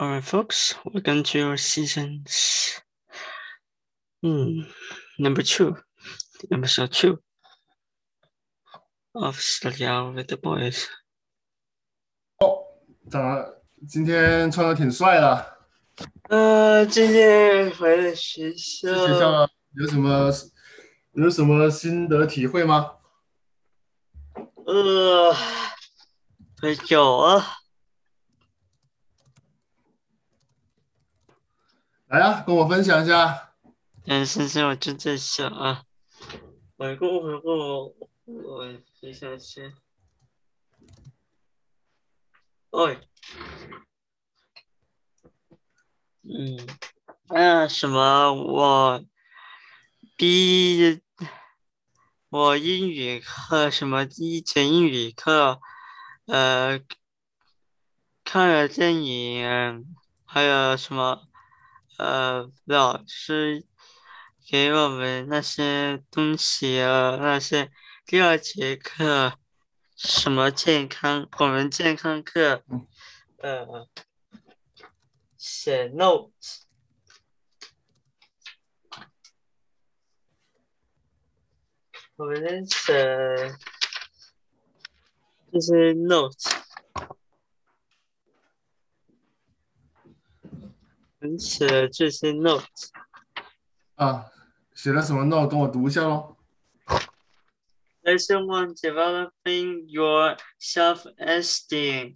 All right, folks, welcome to your seasons. Hmm, number two, episode two of Study Out with the Boys. 长得今天穿的挺帅的，呃，今天回了学校，去学校有什么有什么心得体会吗？呃，有啊，来呀、跟我分享一下。嗯是现在我就在想啊，回顾回顾我学校先。哎，嗯，那什么，我毕我英语课什么第一节英语课，呃，看了电影，还有什么，呃，老师给我们那些东西啊，那些第二节课什么健康，我们健康课，呃，写 notes。我们写这些 notes，我们写这些 notes。啊，写了什么 note 跟我读一下喽。 Lesson one: Developing your self-esteem.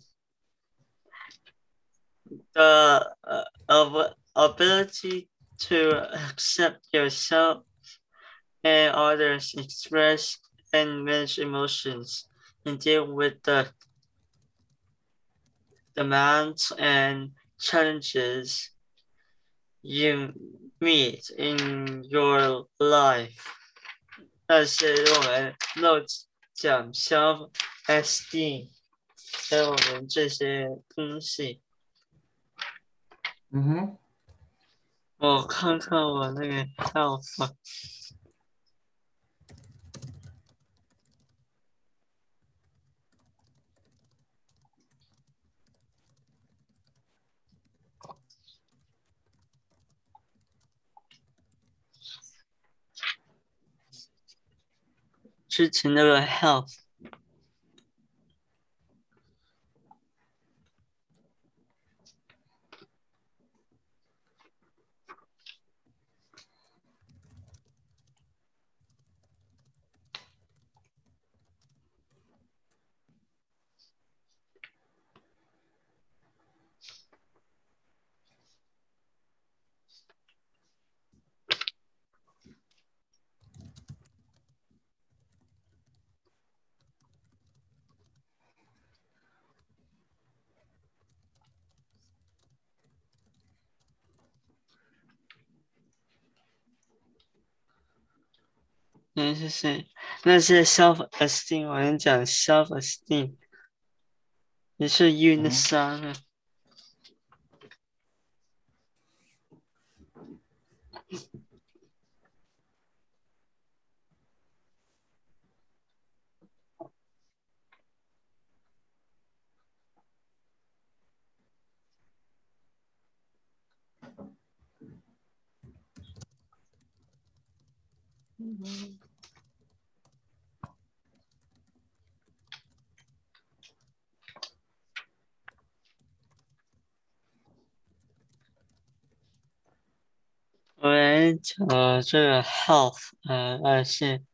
The uh, ab- ability to accept yourself and others, express and manage emotions, and deal with the demands and challenges you meet in your life. 那是我们 notes 讲 self esteem，还有我们这些东西。嗯哼，我看看我那个 health 啊。之前那个 health，那是谁？那是 self esteem，我跟你讲 self esteem，你是 unit 三啊。我们讲这个 health，呃，二是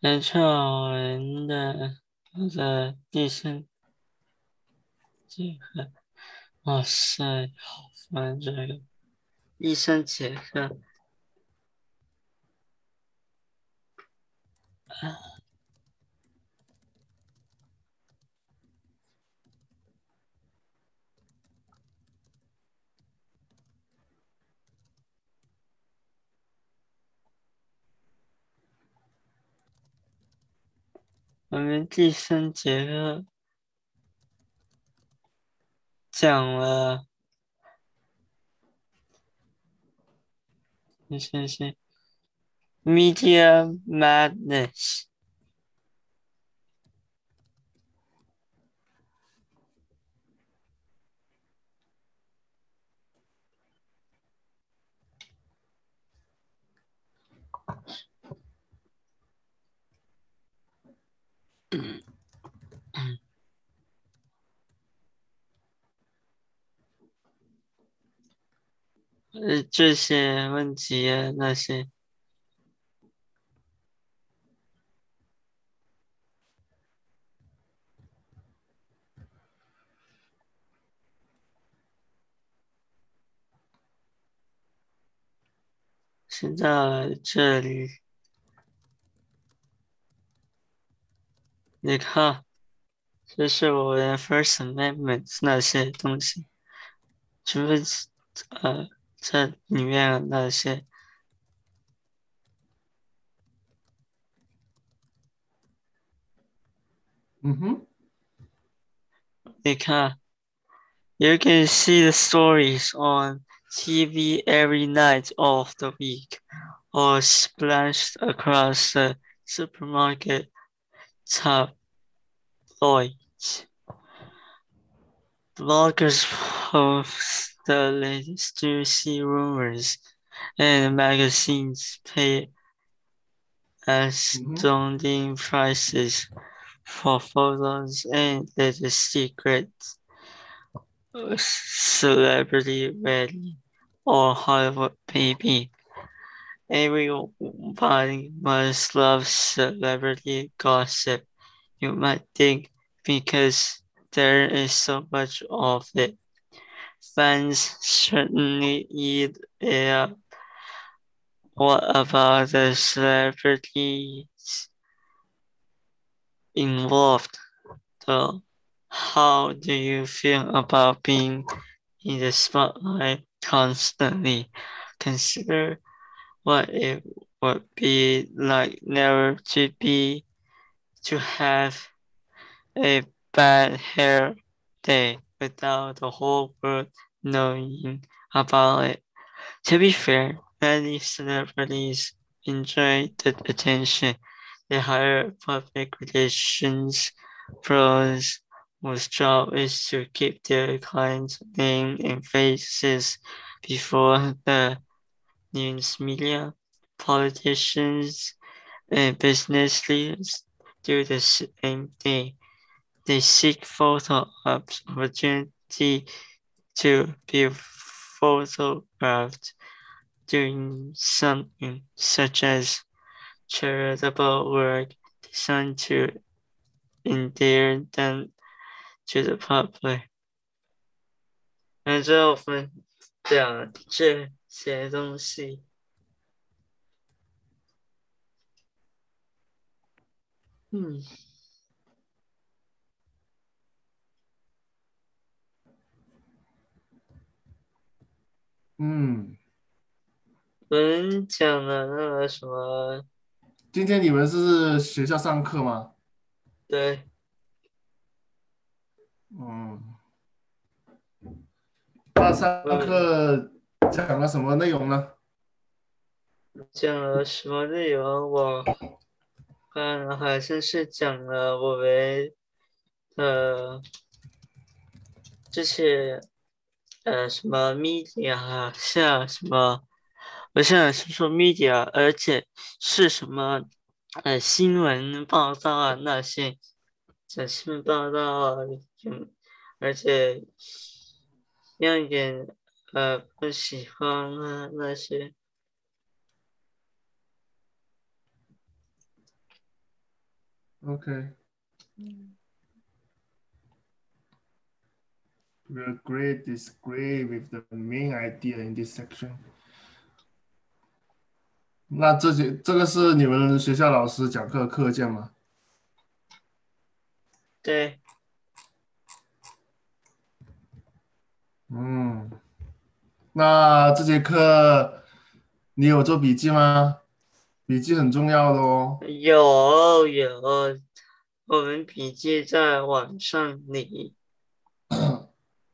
人创人的或者医生结合，哇塞，好烦这个医生结合。我们第三节课讲了，你先先，media madness，嗯，呃，这些问题啊，那些，现在这里，你看。这是我的 First Amendment 那些东西，就是呃，这里面那些，嗯哼，你看，You can see the stories on TV every night of the week, or splashed across the supermarket Bloggers post the latest juicy rumors, and magazines pay astounding prices for photos and the secrets celebrity wedding or Hollywood baby. Everybody must love celebrity gossip. You might think because there is so much of it. Fans certainly eat it up. What about the celebrities involved, though? How do you feel about being in the spotlight constantly? Consider what it would be like never to be to have a bad hair day without the whole world knowing about it. To be fair, many celebrities enjoy the attention. They hire public relations pros whose job is to keep their clients' name and faces before the news media, politicians, and business leaders do the same thing. They seek photo opportunity to be photographed doing something such as charitable work designed to endear them to the public。那最后分享这些东西。嗯。 嗯，我们讲了那个什么？今天你们是学校上课吗？对。嗯，那上课讲了什么内容呢？讲了什么内容？我看好像是讲了我们呃这些呃什么 media 像什么，我想是说 media，而且是什么呃新闻报道啊那些。这新闻报道，啊嗯，而且让人呃不喜欢啊那些。Okay. We agree, disagree with the main idea in this section. 那这些这个是你们学校老师讲课课件吗？对，嗯，那这节课你有做笔记吗？笔记很重要的哦。有有，我们笔记在网上里。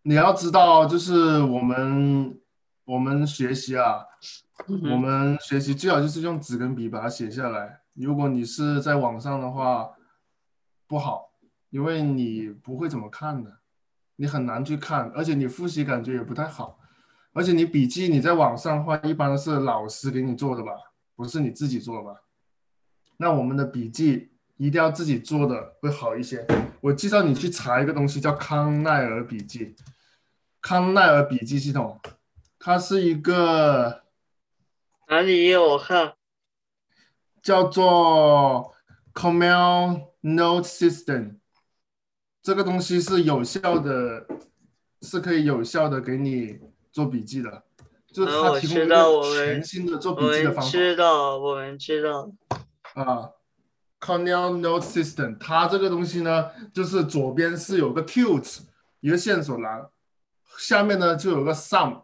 你要知道，就是我们我们学习啊，我们学习最好就是用纸跟笔把它写下来。如果你是在网上的话，不好。因为你不会怎么看的，你很难去看，而且你复习感觉也不太好，而且你笔记你在网上的话，一般是老师给你做的吧，不是你自己做的吧？那我们的笔记一定要自己做的会好一些。我介绍你去查一个东西叫康奈尔笔记，康奈尔笔记系统，它是一个哪里有我看？叫做 Command Note System，这个东西是有效的，是可以有效的给你做笔记的，就是它提供一知道我个们全新的做笔记的方法。知道，我们知道。啊 Cornell Note System，它这个东西呢，就是左边是有个 Qt 一个线索栏，下面呢就有个 Sum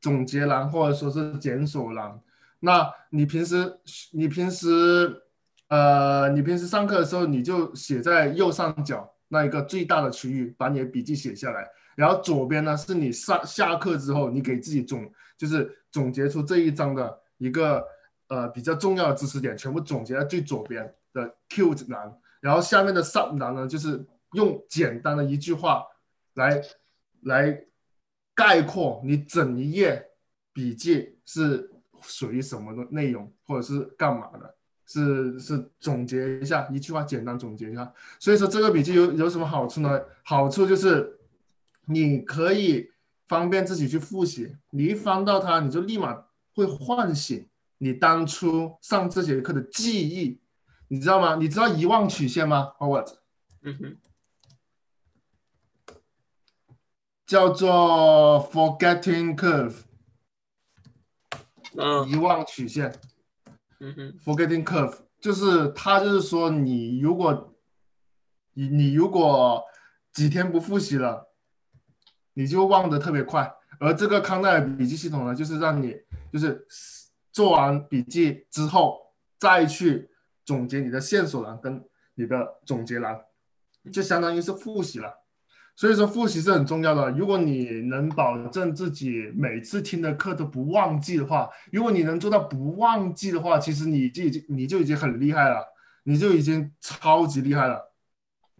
总结栏或者说是检索栏。那你平时你平时呃你平时上课的时候，你就写在右上角那一个最大的区域，把你的笔记写下来。然后左边呢是你上下课之后，你给自己总就是总结出这一章的一个呃比较重要的知识点，全部总结在最左边的 Qt 栏，然后下面的 Sub 栏呢，就是用简单的一句话来来概括你整一页笔记是属于什么的内容，或者是干嘛的，是是总结一下，一句话简单总结一下。所以说这个笔记有有什么好处呢？好处就是你可以方便自己去复习，你一翻到它，你就立马会唤醒你当初上这节课的记忆，你知道吗？你知道遗忘曲线吗？Howard 嗯哼，叫做 forgetting curve，嗯遗忘曲线。嗯哼，forgetting curve，就是它就是说你如果你你如果几天不复习了，你就忘得特别快。而这个康奈尔笔记系统呢，就是让你就是做完笔记之后，再去总结你的线索栏跟你的总结栏，就相当于是复习了。所以说复习是很重要的。如果你能保证自己每次听的课都不忘记的话，如果你能做到不忘记的话，其实你就已经你就已经很厉害了，你就已经超级厉害了。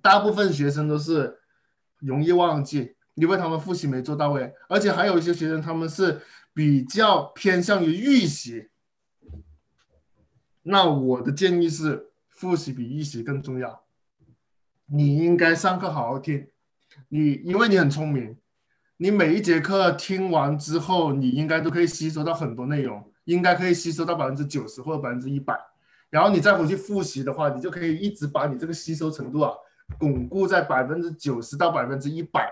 大部分学生都是容易忘记，因为他们复习没做到位，而且还有一些学生他们是比较偏向于预习。那我的建议是，复习比预习更重要。你应该上课好好听。你因为你很聪明，你每一节课听完之后，你应该都可以吸收到很多内容，应该可以吸收到百分之九十或者百分之一百。然后你再回去复习的话，你就可以一直把你这个吸收程度啊巩固在百分之九十到百分之一百。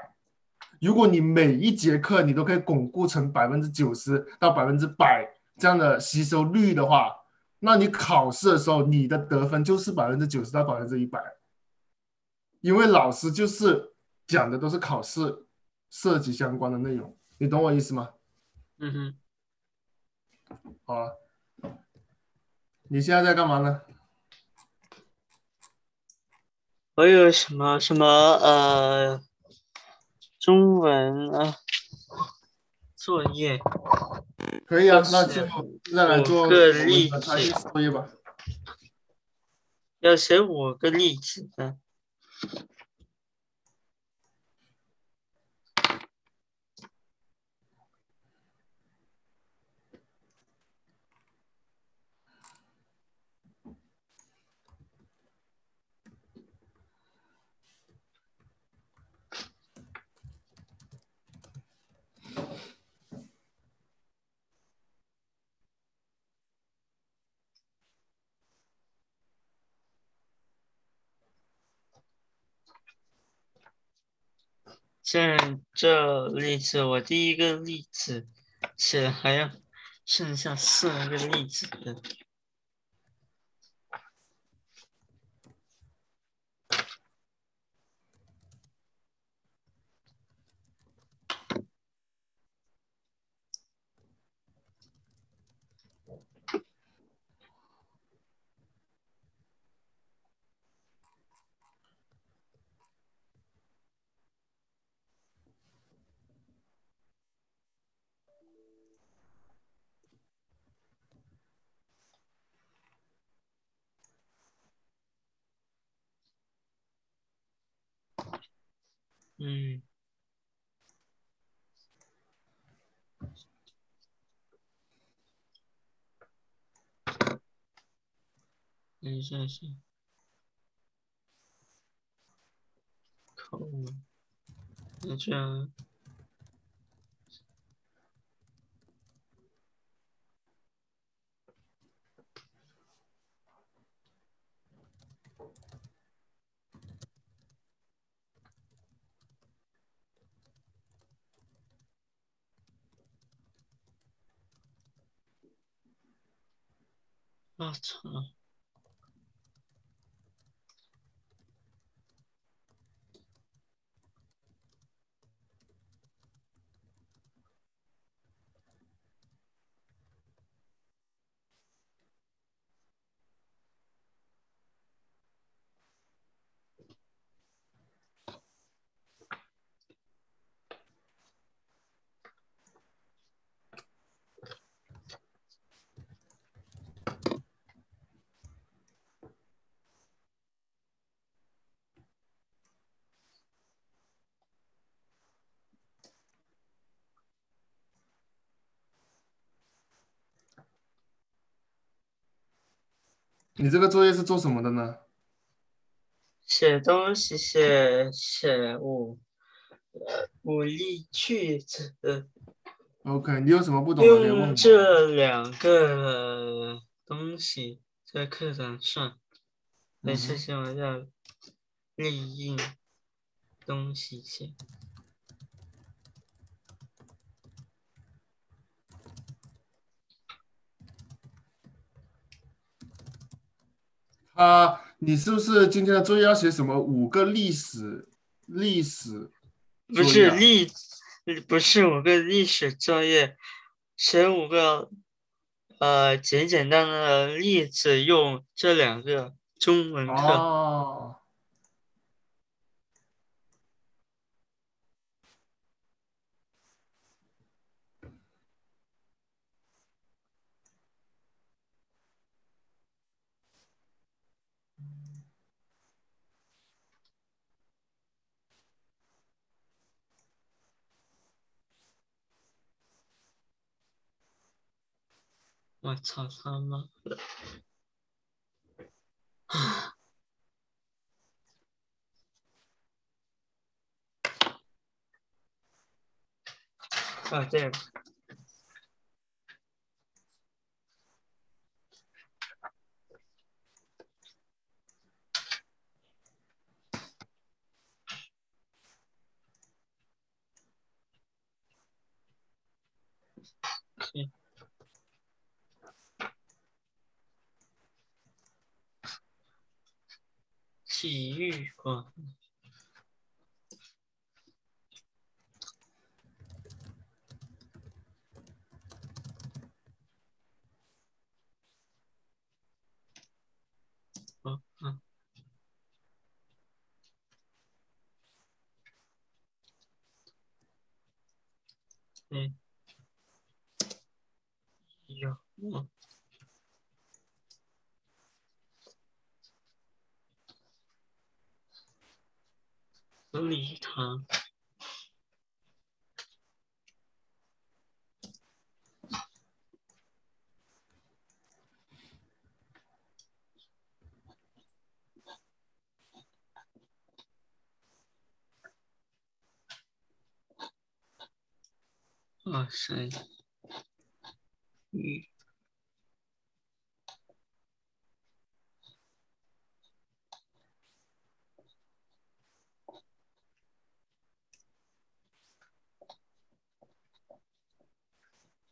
如果你每一节课你都可以巩固成百分之九十到百分之百这样的吸收率的话，那你考试的时候你的得分就是百分之九十到百分之一百，因为老师就是。讲的都是考试涉及相关的内容，你懂我意思吗？嗯哼，好了，你现在在干嘛呢？我有什么什么呃，中文啊作业，可以啊，要那就再来做五个例子题作业吧。要写五个例子的。像这例子，我第一个例子写了还要剩下四个例子的。嗯，等一下是口，那这样我操！你这个作业是做什么的呢？写东西，写写五呃五例句子，OK，你有什么不懂的用。这两个东西在课堂上，每次写我要利用东西写。啊，你是不是今天的作业要写什么五个历史历史不？是历，不是五个历史作业，写五个呃简简单单的例子，用这两个中文课。哦，我操他妈的！啊，对了，行体育馆嗯，对，有，嗯，礼堂。哇塞！嗯，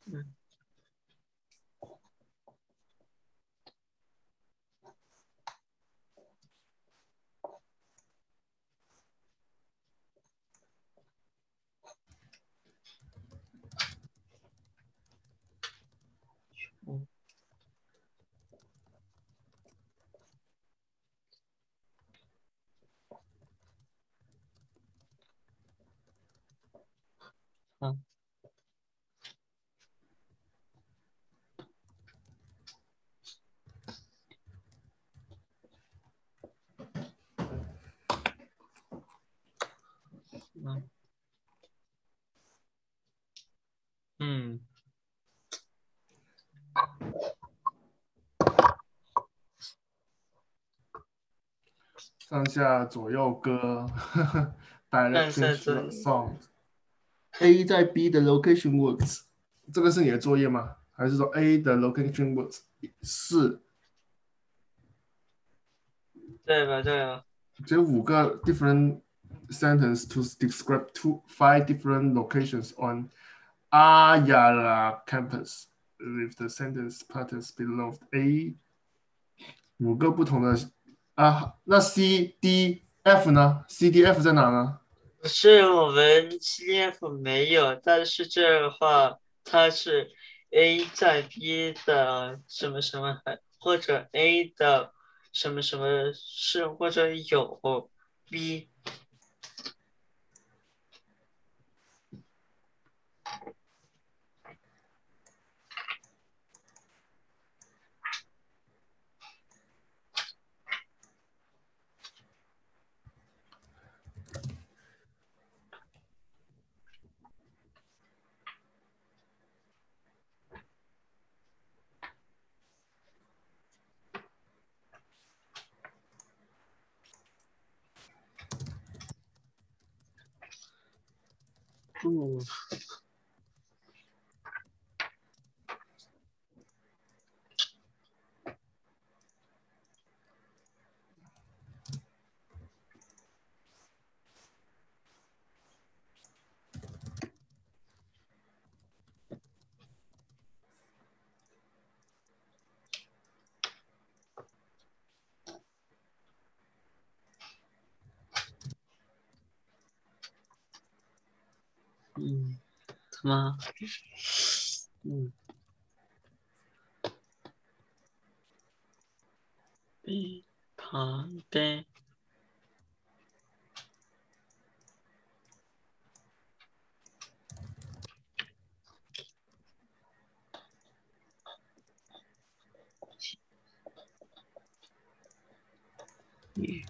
嗯，嗯，好，嗯，嗯，上下左右歌上下 direction song。A 在 B 的 location works 这个是你的作业吗？还是说 A 的 location works 是对吧？对啊，这五个 different sentence to describe two five different locations on Ayala campus with the sentence patterns below A 五个不同的啊，那 C D F 呢？C D F 在哪呢？是我们 C D F 没有，但是这的话，它是 A 在 B 的什么什么，或者 A 的什么什么是或者有 B。 嗯，怎么？嗯，B 旁边。雨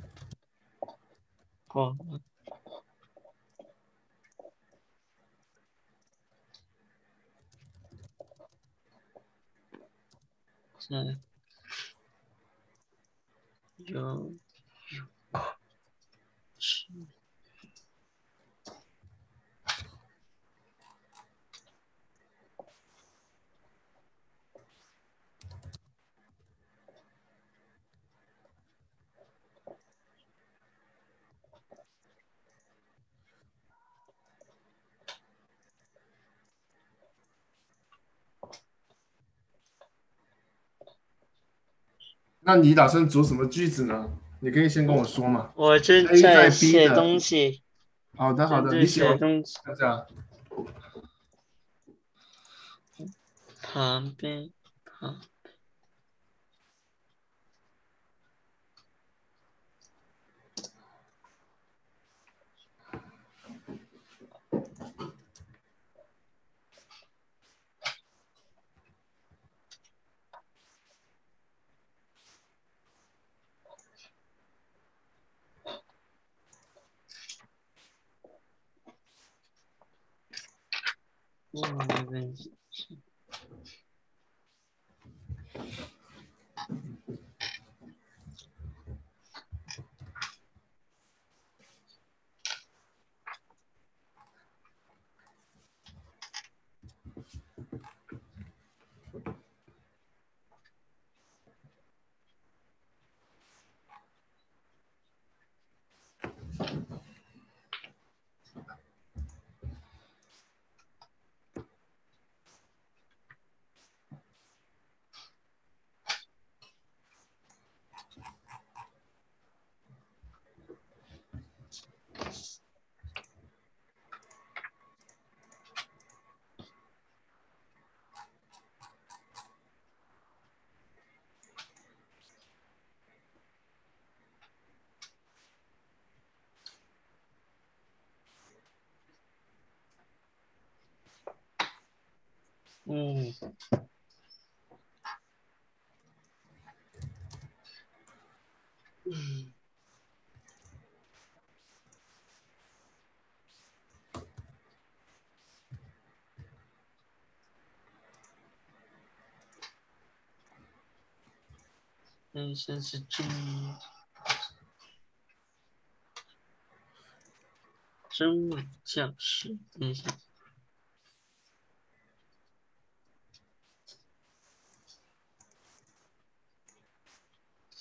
光。嗯，有有是。那你打算组什么句子呢？你可以先跟我说嘛。我正在写东西，好的，好的，你写东西，大家。旁边旁嗯，嗯，嗯，人生是真真伪教师，等一下。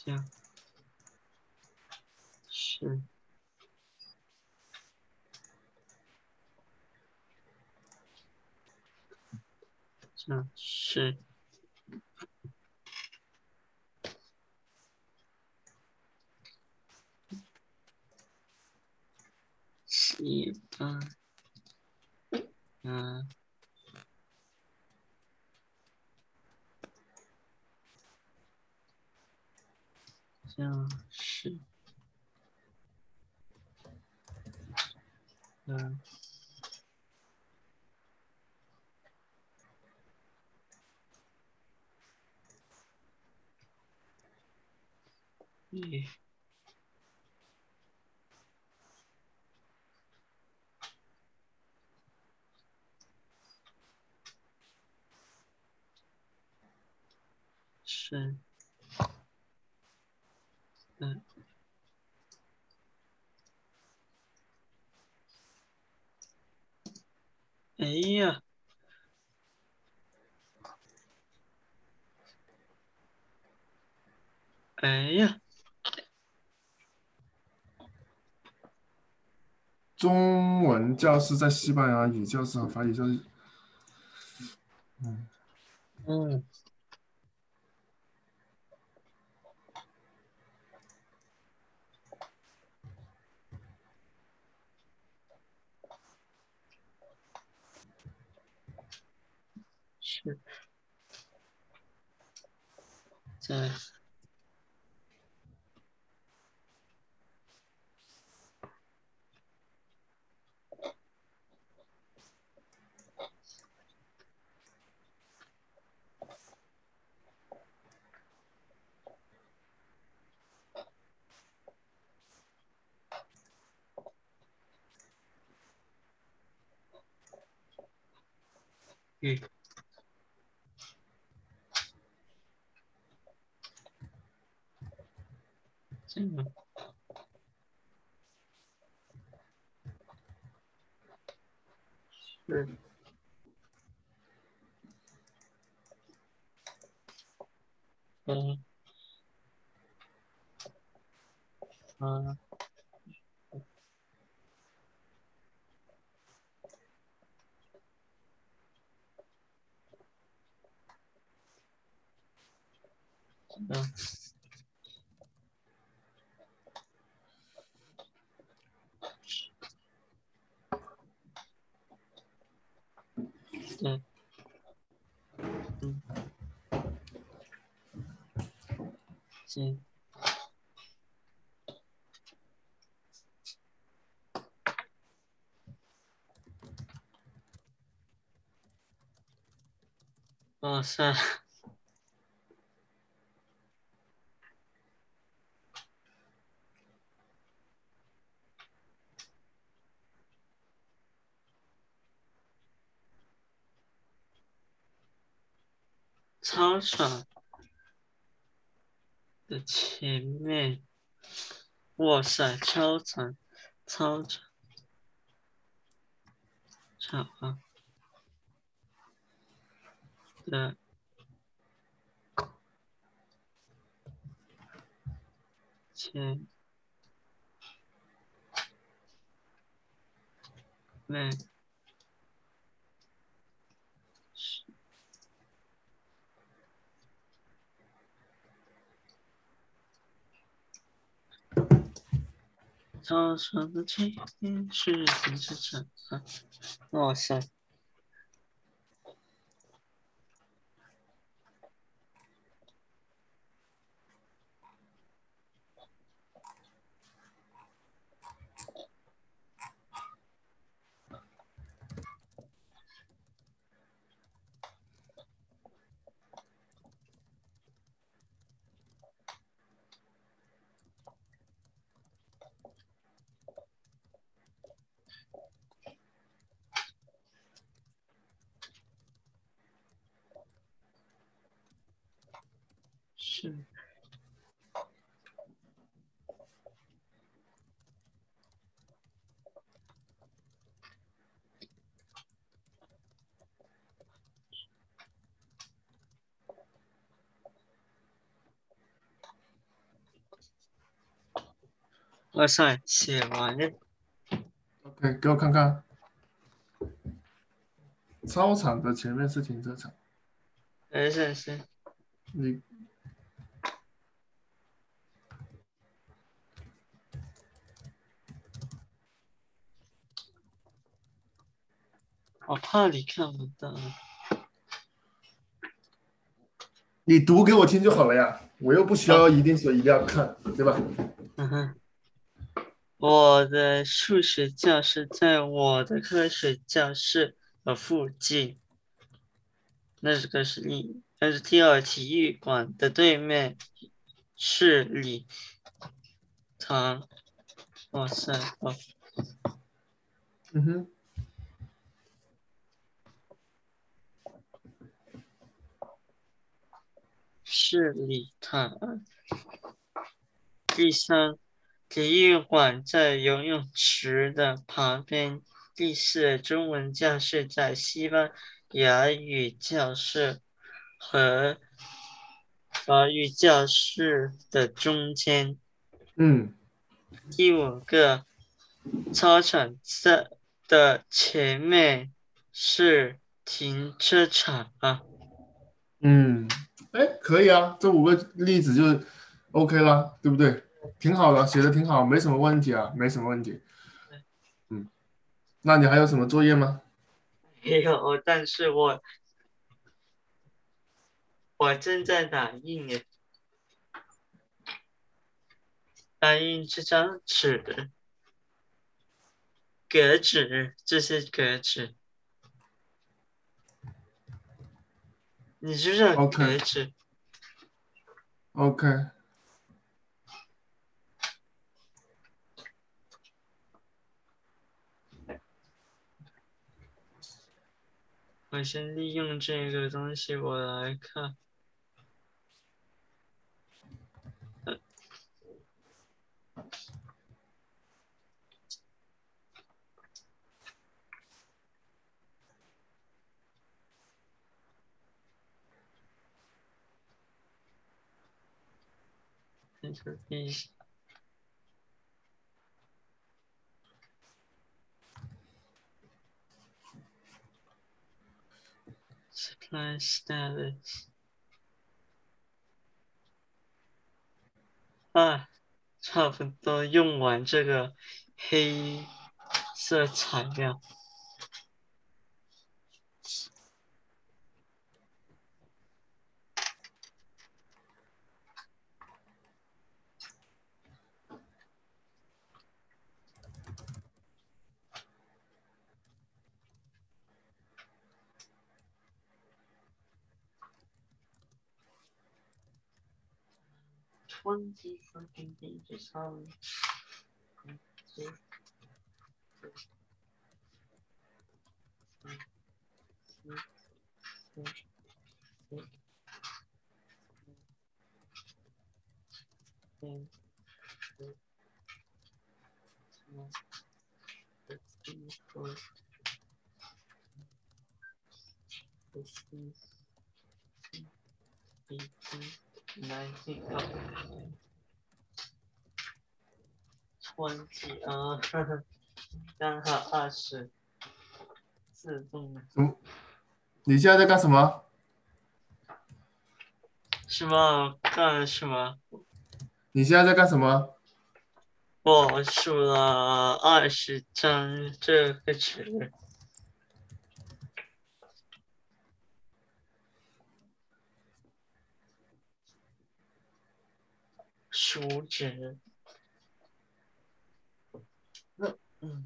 呀。是。这是。十一八。哎呀，中文教室在西班牙语教室和法语教室，嗯，嗯。是，在，嗯。这个是，嗯，嗯，嗯。嗯，嗯，行，哇塞，操场的前面，哇塞，超长，超长，超啊！对。前面。操场的前面是停车场啊，哇塞，是，哇塞，写完了，OK，给我看看，操场的前面是停车场，没事是，你我怕你看不到。你读给我听就好了呀，我又不需要一定说一定要看，对吧？嗯哼。我的数学教室在我的科学教室的附近。那是个是一，那是第二体育馆的对面是礼堂。哇塞！哦。嗯哼。是礼堂。第三。体育馆在游泳池的旁边。第四，中文教室在西班牙语教室和法语教室的中间。嗯。第五个，操场在的前面是停车场啊。嗯，哎，可以啊，这五个例子就 OK 啦，对不对？挺好的，写的挺好，没什么问题啊，没什么问题。嗯，那你还有什么作业吗？没有，但是我我正在打印呢，打印这张纸，格纸，这是格纸，你知不知道格纸？OK。我先利用这个东西，我来看。My status，啊，差不多用完这个黑色材料。20 fucking pages long. Thank you. 19. Nineteen twenty 啊，刚好二十，自动。嗯，你现在在干什么？什么干什么？你现在在干什么？我数了二十张这个纸。数纸，嗯。嗯，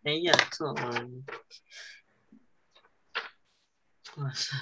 没有做完，哇塞，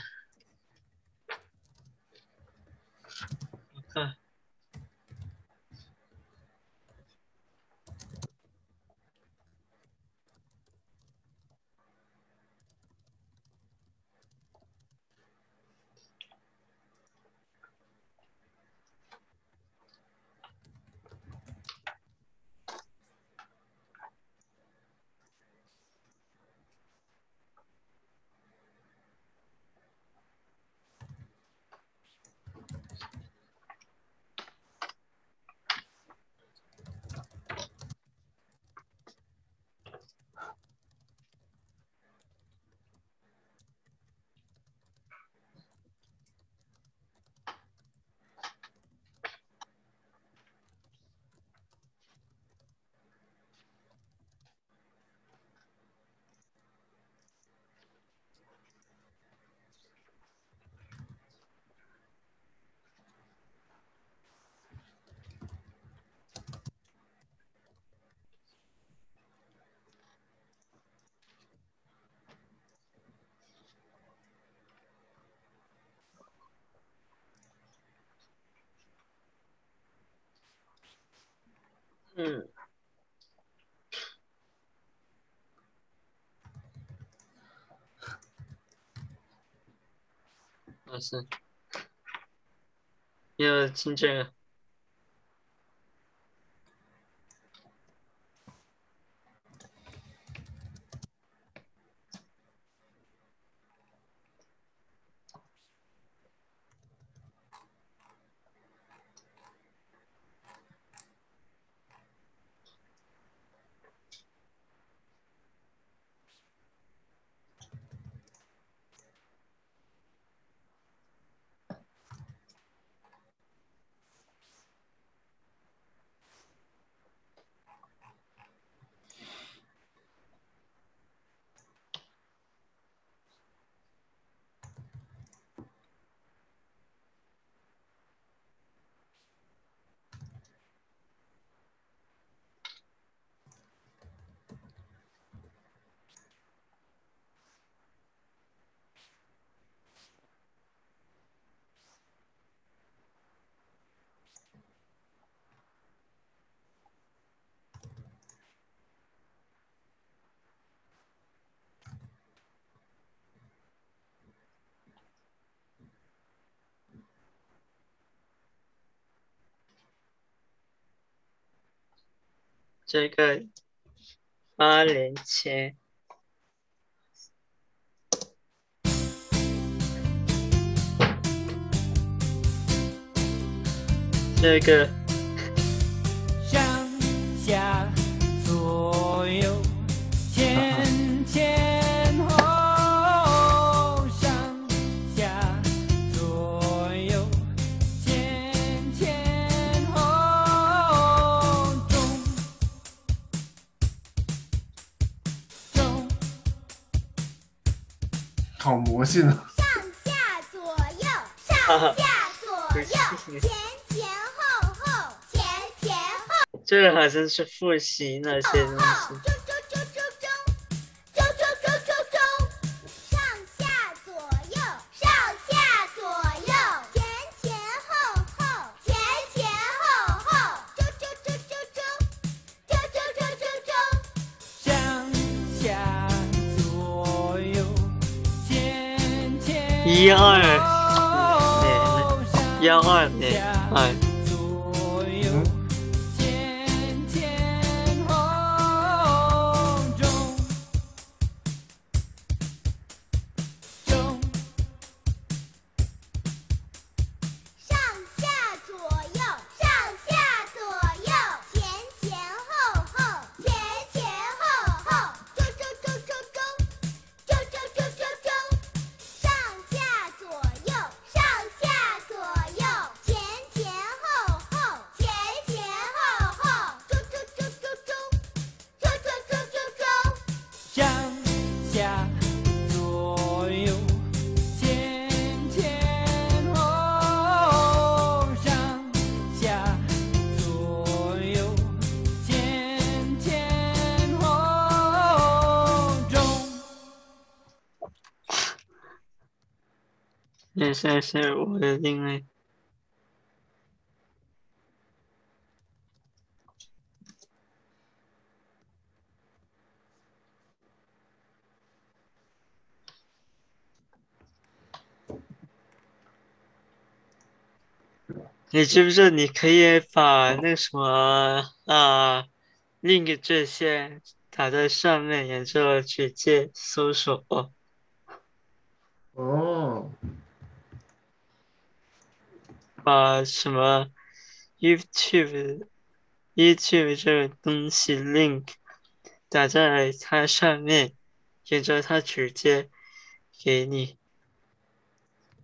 嗯，老师，要听这个。这个八连切，这个。上下上下左右，上下左右，前前后后，前前后这个好像是复习那些东后，西。一二后上幺二年二，也是是我的定位。你知不知道你可以把那什么啊 link 这些打在上面，然后直接搜索。哦，把什么 YouTube YouTube 这个东西 link 打在它上面，接着它直接给你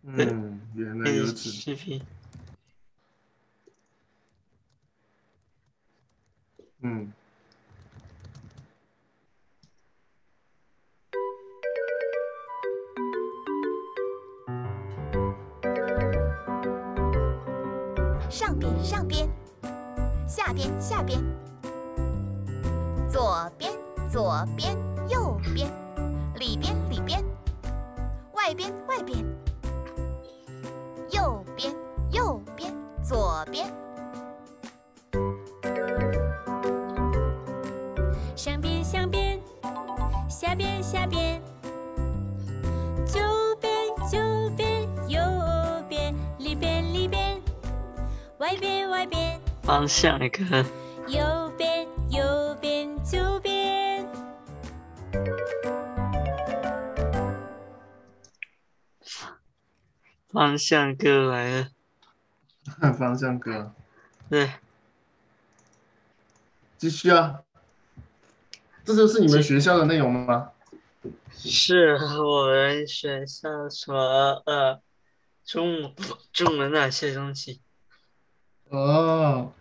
嗯，原来给你如此。视频。嗯，上边上边下边下边左边左边右边里边里边外边外边右边右边左边。上边上边下边下边外边外边，方向歌，右边右边左边，方向歌来了。方向歌，对，继续啊。这就是你们学校的内容吗？是我们学校什么呃中中文那些东西。哦，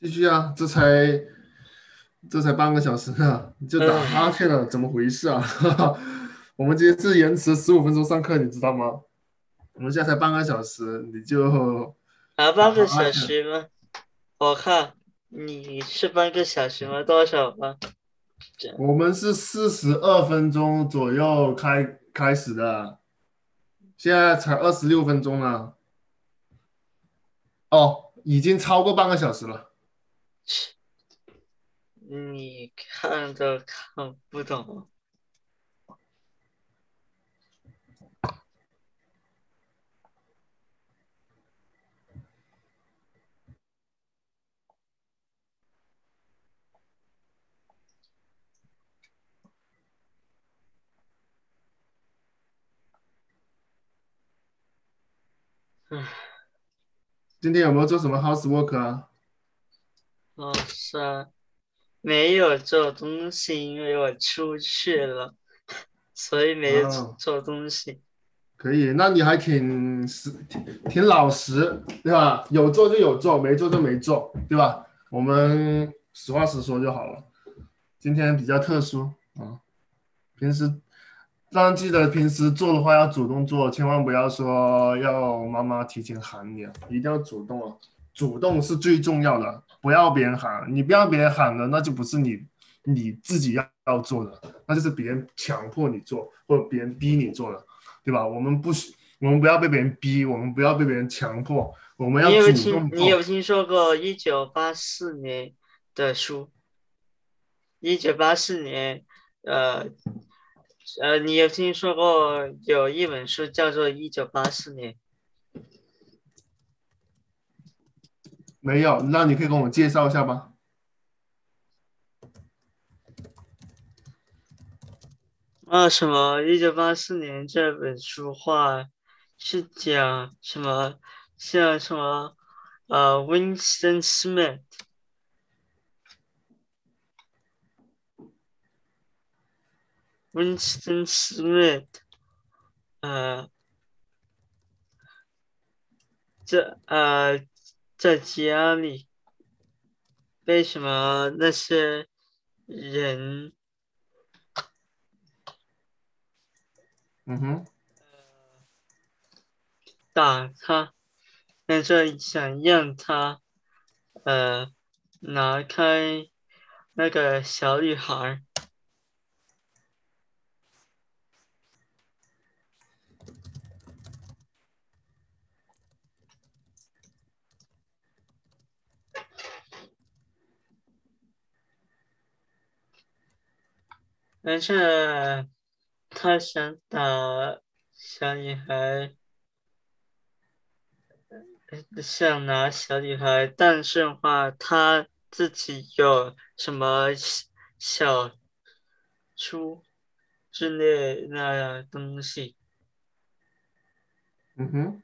继续啊，这才这才半个小时呢，你就打哈欠了，怎么回事啊？我们今天是延迟十五分钟上课，你知道吗？我们现在才半个小时，你就啊，半个小时吗？我看你是半个小时吗？多少吗？我们是四十二分钟左右开开始的，现在才二十六分钟了。哦，已经超过半个小时了。你看都看不懂。唉，今天有没有做什么 housework 啊？老师啊没有做东西，因为我出去了，所以没有哦做东西。可以，那你还挺实，挺挺老实，对吧？有做就有做，没做就没做，对吧？我们实话实说就好了。今天比较特殊啊，平时当然记得平时做的话要主动做，千万不要说要妈妈提前喊你啊，一定要主动啊，主动是最重要的，不要别人喊，你不要别人喊了，那就不是你你自己要要做的，那就是别人强迫你做，或者别人逼你做的。对吧？我们不许，我们不要被别人逼，我们不要被别人强迫，我们要你有听你有。听说过一九八四年的书？一九八四年，呃呃，你有听说过有一本书叫做《一九八四年》？没有，那你可以跟我介绍一下吗？啊，什么？一九八四年这本书话是讲什么？像什么？呃，Winston Smith。Winston Smith，呃，这呃，在家里，为什么那些人嗯哼，打他，但是想让他，呃，拿开那个小女孩儿。但是他想打小女孩，呃想拿小女孩，但是的话他自己有什么小小书之类那东西，嗯哼，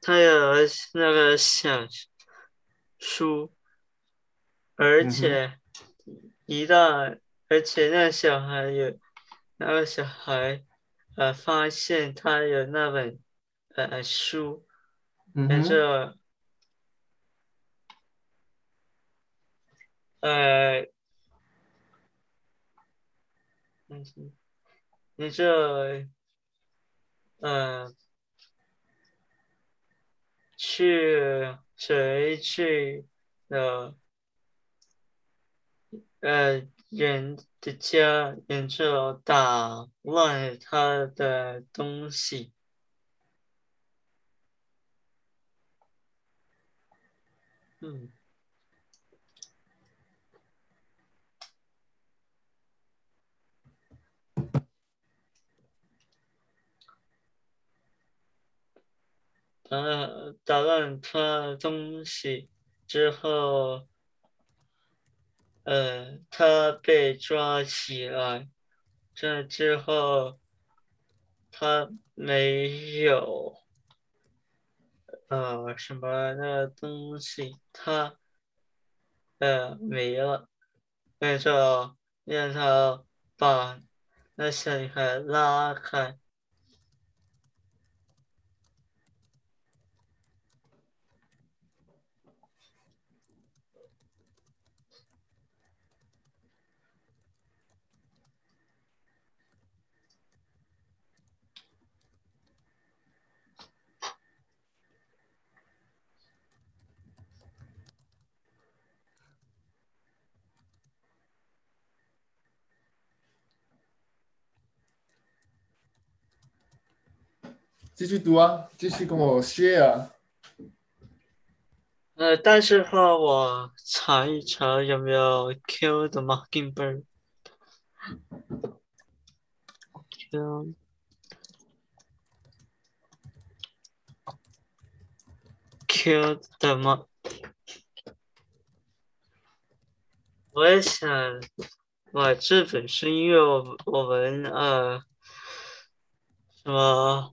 他有那个小书，而且一旦而且那小孩有那个小孩呃发现他有那本呃书。书那这呃嗯嗯你这呃去谁去呃呃，人的家，人就打乱他的东西。嗯，打打乱他东西之后，呃，他被抓起来，这之后他没有。呃，什么的东西，他呃没了，那就让他把那小女孩拉开。继续读啊，继续跟我 share 啊。呃，但是话我查一查有没有 Kill the Mockingbird。Kill Kill the Mock。我也想，我这本是因为我我们呃什么，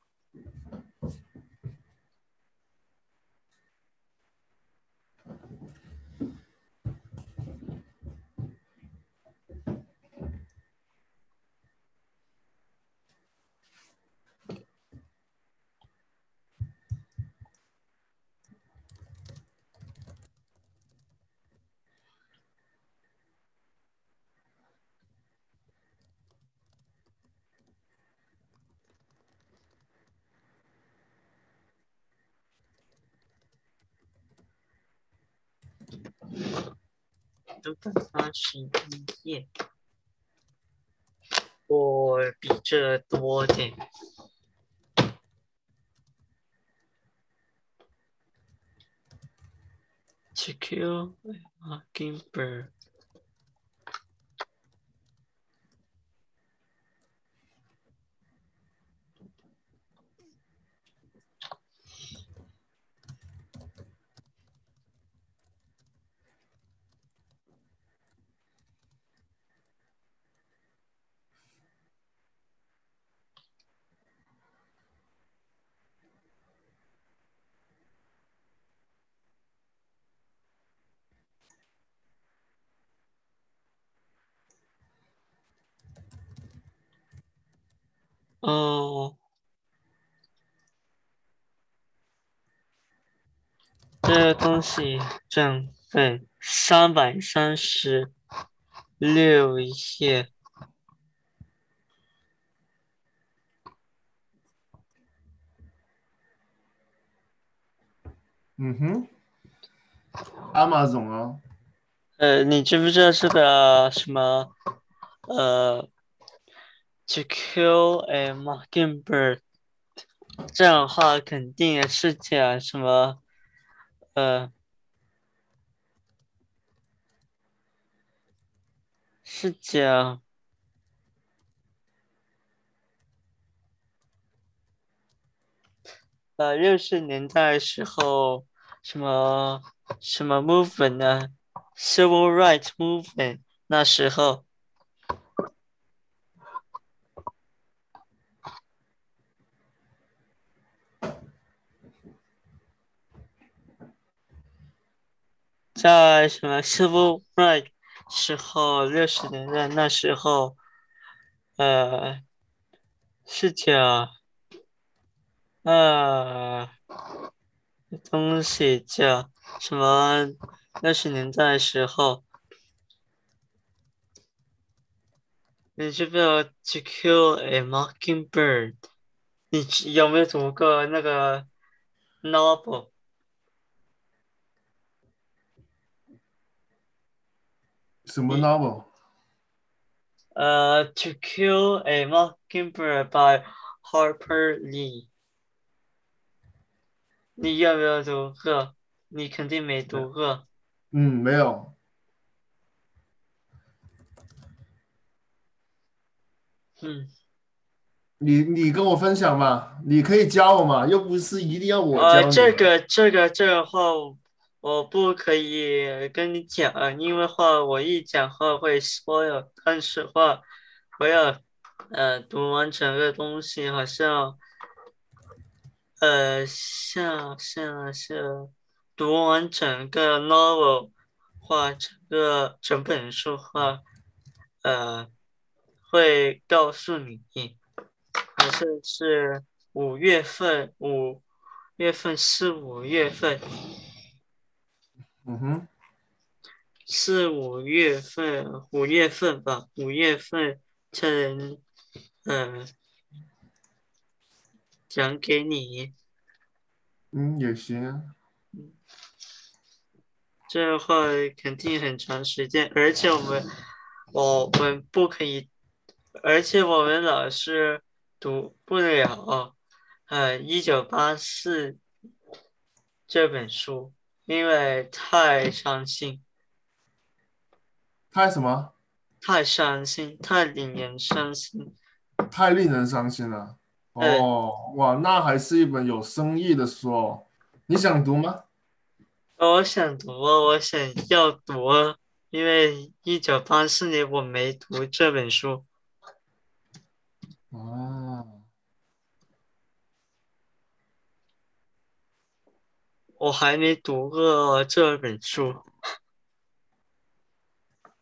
都到三十一页，我比这多点。To kill a mockingbird. Oh. 哦，这个东西整份三百三十六页。嗯哼，Amazon 啊，呃，你知不知道这个什么？呃，To kill a mockingbird，这样的话肯定是讲什么？呃，是讲呃六十年代时候什么什么 movement 呢？Civil rights movement 那时候。在什么 Civil Right 时候，六十年代那时候，呃，是讲，呃，东西叫什么？六十年代时候，你知不知道《To Kill a Mockingbird》？你有没有读过那个 novel？什么 novel？呃，《To Kill a Mockingbird》by Harper Lee。你要不要读过？你肯定没读过。嗯，没有。嗯，你你跟我分享嘛，你可以教我嘛，又不是一定要我教呃，这个这个这个话，我我不可以跟你讲，因为话我一讲话会 spoil，但是话我要呃读完整个东西，好像呃像像是读完整个 novel 话，整个整本书话，呃会告诉你，好像是五月份五月份四五月份。嗯哼，是五月份，五月份吧，五月份才能，嗯，讲给你。嗯，也行啊。这话肯定很长时间，而且我们我们不可以，而且我们老师读不了，呃，一九八四这本书，因为太伤心，太什么？太伤心，太令人伤心。太令人伤心了。哦，哇，那还是一本有深意的书哦。你想读吗？我想读，我想要读，因为一九八四年我没读这本书。哦，我还没读过这本书。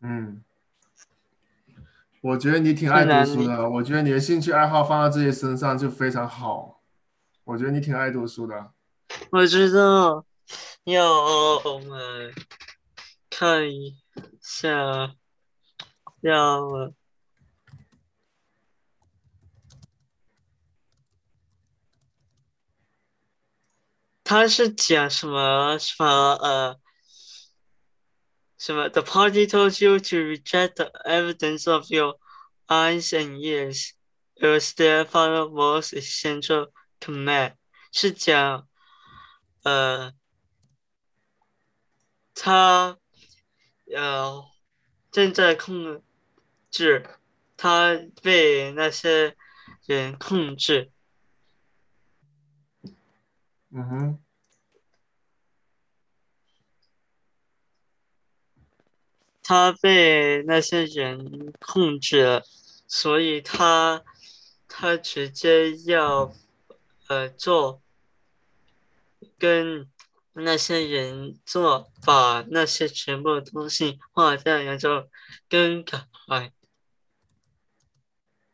嗯，我觉得你挺爱读书的。我觉得你的兴趣爱好放到自己身上就非常好。我觉得你挺爱读书的。我知道，要我们看一下，要我他是讲什么什么呃什么？The party told you to reject the evidence of your eyes and ears. It was their final most essential command. 是讲呃他呃正在控制，他被那些人控制。嗯哼，他被那些人控制了，所以他他直接要呃做跟那些人做，把那些全部东西划掉，然后更改。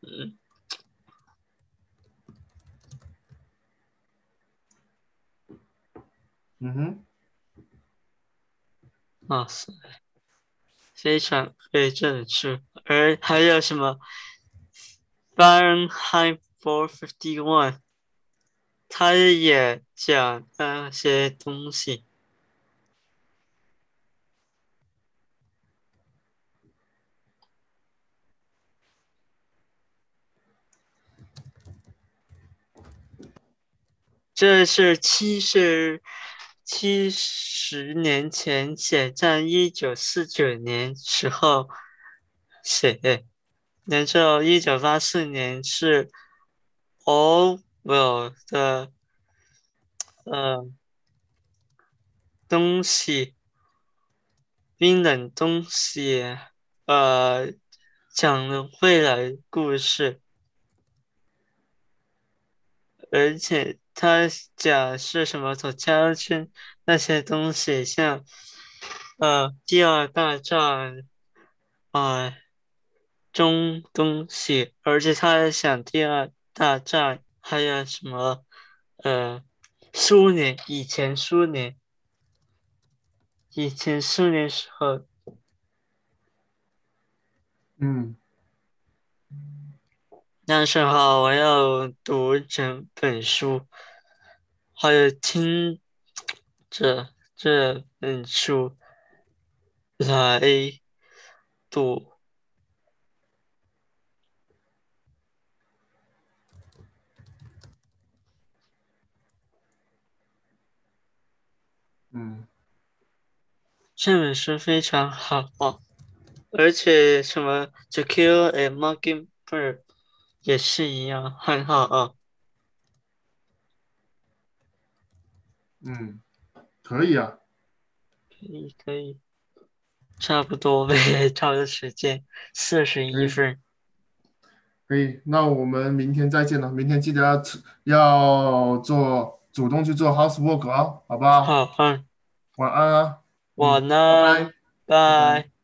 嗯，嗯哼，哇塞，非常会这本书，而还有什么？Fahrenheit 451，他也讲那些东西。这是七十七十年前写，在一九四九年时候写，然后一九八四年是 Orwell 的呃东西，冰冷东西，呃讲了未来故事，而且。他讲是什么？从家去那些东西，像呃第二大战啊、中东西，而且他还想第二大战还有什么呃苏联以前苏联以前苏联时候嗯那时候我要读整本书，还有听着这本书来读。嗯这本书非常好啊，而且什么《To Kill a Mockingbird》也是一样很好啊。嗯，可以啊。可以可以，差不多呗，差不多时间四十一嗯分。可以，那我们明天再见了。明天记得要要做主动去做 housework 啊，好不好？好，嗯，晚安啊，晚拜安，拜。拜。